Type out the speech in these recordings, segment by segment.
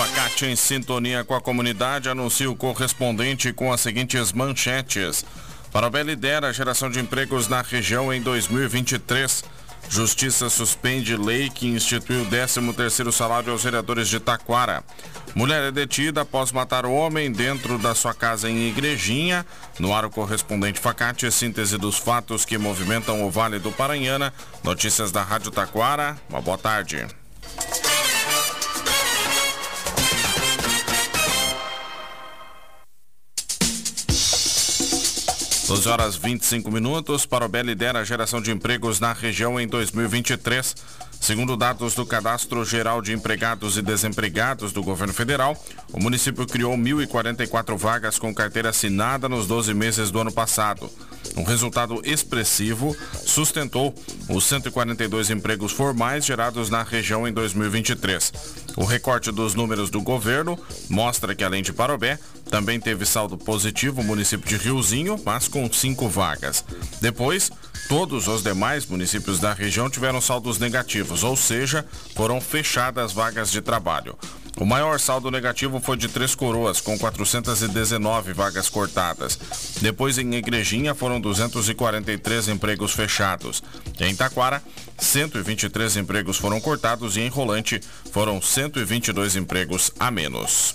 Facate em sintonia com a comunidade anuncia o correspondente com as seguintes manchetes. Parobé lidera a geração de empregos na região em 2023. Justiça suspende lei que instituiu o 13º salário aos vereadores de Taquara. Mulher é detida após matar o homem dentro da sua casa em Igrejinha. No ar o correspondente Facate, síntese dos fatos que movimentam o Vale do Paranhana. Notícias da Rádio Taquara. Uma boa tarde. 12 horas 25 minutos. Parobé lidera a geração de empregos na região em 2023. Segundo dados do Cadastro Geral de Empregados e Desempregados do Governo Federal, o município criou 1.044 vagas com carteira assinada nos 12 meses do ano passado. Um resultado expressivo sustentou os 142 empregos formais gerados na região em 2023. O recorte dos números do governo mostra que, além de Parobé, também teve saldo positivo o município de Riozinho, mas com cinco vagas. Depois, todos os demais municípios da região tiveram saldos negativos, ou seja, foram fechadas vagas de trabalho. O maior saldo negativo foi de Três Coroas, com 419 vagas cortadas. Depois, em Igrejinha, foram 243 empregos fechados. Em Taquara, 123 empregos foram cortados e em Rolante foram 122 empregos a menos.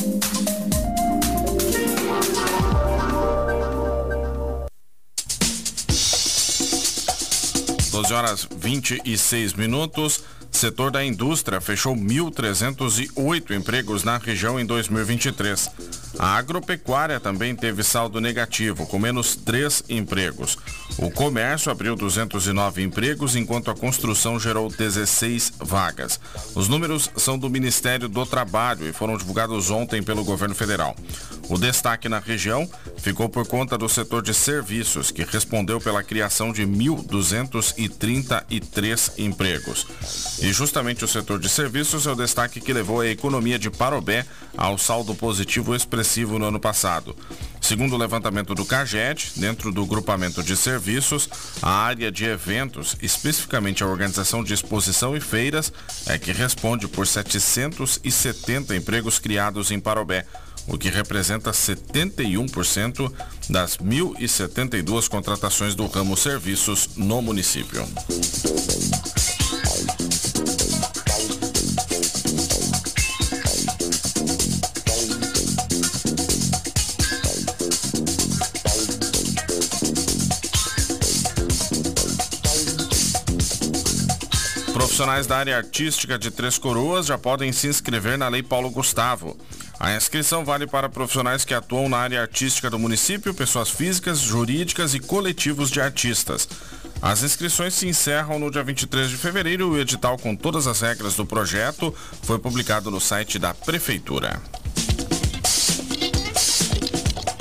12 horas 26 minutos. Setor da indústria fechou 1.308 empregos na região em 2023. A agropecuária também teve saldo negativo, com menos três empregos. O comércio abriu 209 empregos, enquanto a construção gerou 16 vagas. Os números são do Ministério do Trabalho e foram divulgados ontem pelo governo federal. O destaque na região ficou por conta do setor de serviços, que respondeu pela criação de 1.233 empregos. E justamente o setor de serviços é o destaque que levou a economia de Parobé ao saldo positivo expressivo no ano passado. Segundo o levantamento do CAGED, dentro do grupamento de serviços, a área de eventos, especificamente a organização de exposição e feiras, é que responde por 770 empregos criados em Parobé, o que representa 71% das 1.072 contratações do ramo serviços no município. Profissionais da área artística de Três Coroas já podem se inscrever na Lei Paulo Gustavo. A inscrição vale para profissionais que atuam na área artística do município, pessoas físicas, jurídicas e coletivos de artistas. As inscrições se encerram no dia 23 de fevereiro e o edital com todas as regras do projeto foi publicado no site da Prefeitura.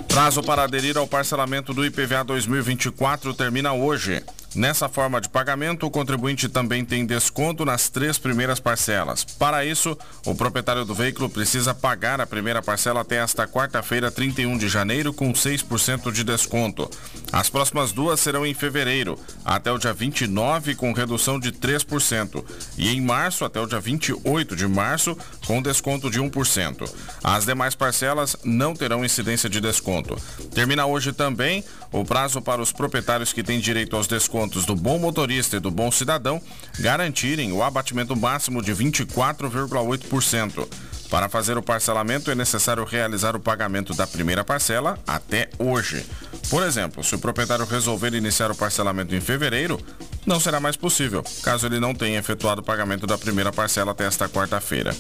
Prazo para aderir ao parcelamento do IPVA 2024 termina hoje. Nessa forma de pagamento, o contribuinte também tem desconto nas três primeiras parcelas. Para isso, o proprietário do veículo precisa pagar a primeira parcela até esta quarta-feira, 31 de janeiro, com 6% de desconto. As próximas duas serão em fevereiro, até o dia 29, com redução de 3%, e em março, até o dia 28 de março, com desconto de 1%. As demais parcelas não terão incidência de desconto. Termina hoje também o prazo para os proprietários que têm direito aos descontos pontos do bom motorista e do bom cidadão garantirem o abatimento máximo de 24,8%. Para fazer o parcelamento é necessário realizar o pagamento da primeira parcela até hoje. Por exemplo, se o proprietário resolver iniciar o parcelamento em fevereiro, não será mais possível, caso ele não tenha efetuado o pagamento da primeira parcela até esta quarta-feira.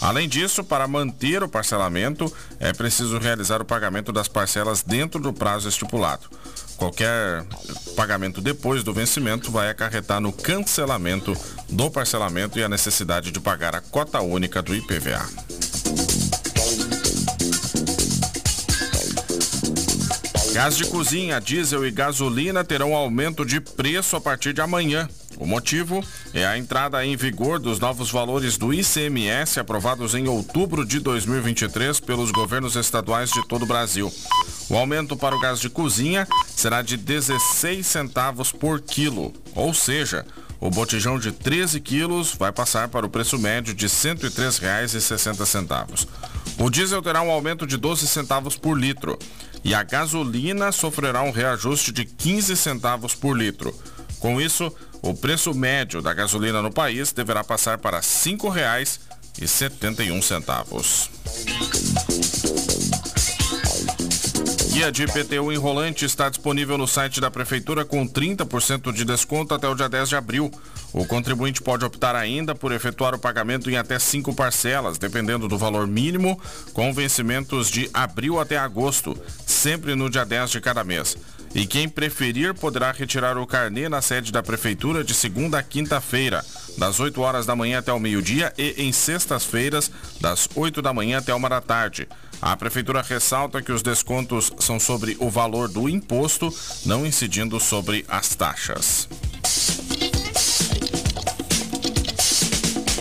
Além disso, para manter o parcelamento, é preciso realizar o pagamento das parcelas dentro do prazo estipulado. Qualquer pagamento depois do vencimento vai acarretar no cancelamento do parcelamento e a necessidade de pagar a cota única do IPVA. Gás de cozinha, diesel e gasolina terão aumento de preço a partir de amanhã. O motivo é a entrada em vigor dos novos valores do ICMS aprovados em outubro de 2023 pelos governos estaduais de todo o Brasil. O aumento para o gás de cozinha será de 16 centavos por quilo, ou seja, o botijão de 13 quilos vai passar para o preço médio de R$ 103,60. O diesel terá um aumento de 12 centavos por litro e a gasolina sofrerá um reajuste de 15 centavos por litro. Com isso, o preço médio da gasolina no país deverá passar para R$ 5,71. Guia de IPTU enrolante está disponível no site da Prefeitura com 30% de desconto até o dia 10 de abril. O contribuinte pode optar ainda por efetuar o pagamento em até cinco parcelas, dependendo do valor mínimo, com vencimentos de abril até agosto, sempre no dia 10 de cada mês. E quem preferir poderá retirar o carnê na sede da Prefeitura de segunda a quinta-feira, das 8 horas da manhã até o meio-dia e em sextas-feiras, das 8 da manhã até uma da tarde. A Prefeitura ressalta que os descontos são sobre o valor do imposto, não incidindo sobre as taxas.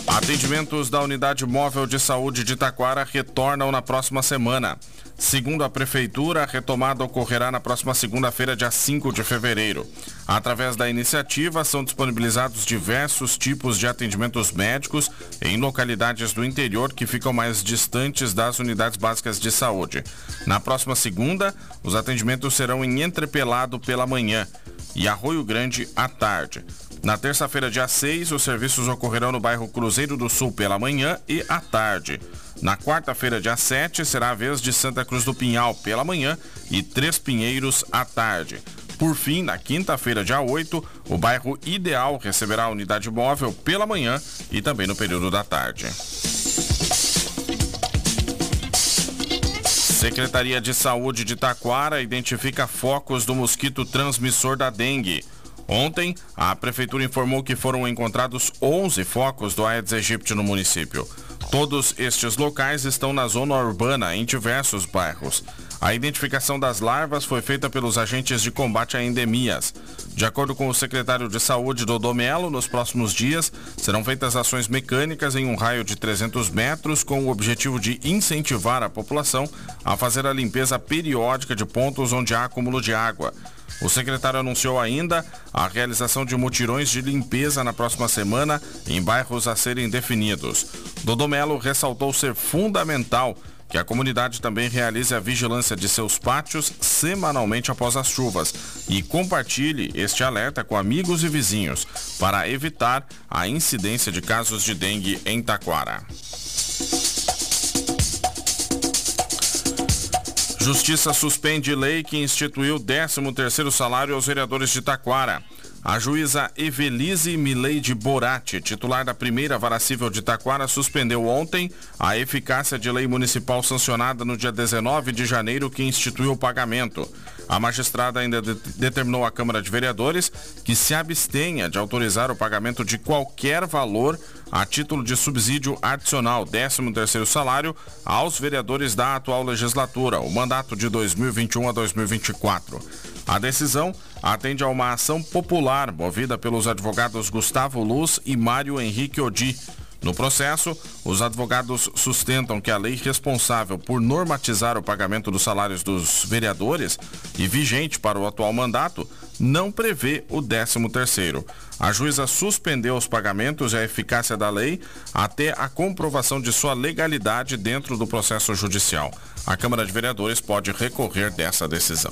Atendimentos da Unidade Móvel de Saúde de Taquara retornam na próxima semana. Segundo a Prefeitura, a retomada ocorrerá na próxima segunda-feira, dia 5 de fevereiro. Através da iniciativa, são disponibilizados diversos tipos de atendimentos médicos em localidades do interior que ficam mais distantes das unidades básicas de saúde. Na próxima segunda, os atendimentos serão em Entrepelado pela manhã e Arroio Grande à tarde. Na terça-feira, dia 6, os serviços ocorrerão no bairro Cruzeiro do Sul pela manhã e à tarde. Na quarta-feira, dia 7, será a vez de Santa Cruz do Pinhal pela manhã e Três Pinheiros à tarde. Por fim, na quinta-feira, dia 8, o bairro Ideal receberá a unidade móvel pela manhã e também no período da tarde. Secretaria de Saúde de Taquara identifica focos do mosquito transmissor da dengue. Ontem, a prefeitura informou que foram encontrados 11 focos do Aedes aegypti no município. Todos estes locais estão na zona urbana, em diversos bairros. A identificação das larvas foi feita pelos agentes de combate a endemias. De acordo com o secretário de Saúde, Dodô Melo, nos próximos dias serão feitas ações mecânicas em um raio de 300 metros com o objetivo de incentivar a população a fazer a limpeza periódica de pontos onde há acúmulo de água. O secretário anunciou ainda a realização de mutirões de limpeza na próxima semana em bairros a serem definidos. Dodô Melo ressaltou ser fundamental que a comunidade também realize a vigilância de seus pátios semanalmente após as chuvas e compartilhe este alerta com amigos e vizinhos para evitar a incidência de casos de dengue em Taquara. Justiça suspende lei que instituiu 13º salário aos vereadores de Taquara. A juíza Evelise Mileide Borati, titular da primeira vara civil de Taquara, suspendeu ontem a eficácia de lei municipal sancionada no dia 19 de janeiro que instituiu o pagamento. A magistrada ainda de determinou à Câmara de Vereadores que se abstenha de autorizar o pagamento de qualquer valor a título de subsídio adicional 13º salário aos vereadores da atual legislatura, o mandato de 2021 a 2024. A decisão atende a uma ação popular movida pelos advogados Gustavo Luz e Mário Henrique Odi. No processo, os advogados sustentam que a lei responsável por normatizar o pagamento dos salários dos vereadores e vigente para o atual mandato não prevê o 13º. A juíza suspendeu os pagamentos e a eficácia da lei até a comprovação de sua legalidade dentro do processo judicial. A Câmara de Vereadores pode recorrer dessa decisão.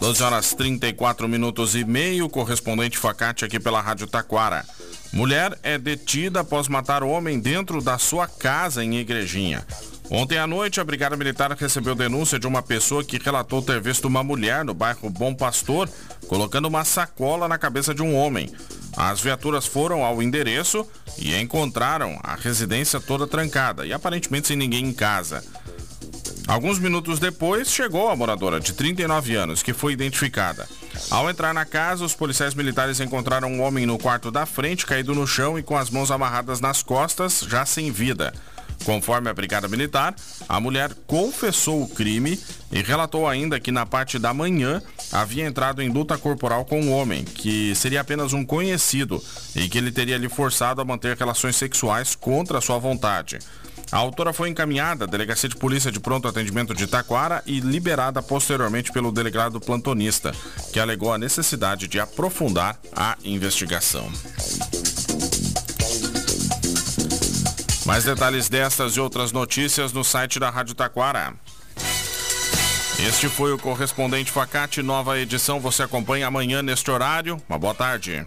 12 horas 34 minutos e meio, correspondente Facate aqui pela Rádio Taquara. Mulher é detida após matar homem dentro da sua casa em Igrejinha. Ontem à noite, a Brigada Militar recebeu denúncia de uma pessoa que relatou ter visto uma mulher no bairro Bom Pastor colocando uma sacola na cabeça de um homem. As viaturas foram ao endereço e encontraram a residência toda trancada e aparentemente sem ninguém em casa. Alguns minutos depois, chegou a moradora de 39 anos, que foi identificada. Ao entrar na casa, os policiais militares encontraram um homem no quarto da frente, caído no chão e com as mãos amarradas nas costas, já sem vida. Conforme a Brigada Militar, a mulher confessou o crime e relatou ainda que na parte da manhã havia entrado em luta corporal com um homem, que seria apenas um conhecido e que ele teria lhe forçado a manter relações sexuais contra sua vontade. A autora foi encaminhada à Delegacia de Polícia de Pronto Atendimento de Taquara e liberada posteriormente pelo delegado plantonista, que alegou a necessidade de aprofundar a investigação. Mais detalhes destas e outras notícias no site da Rádio Taquara. Este foi o correspondente Facate, nova edição. Você acompanha amanhã neste horário. Uma boa tarde.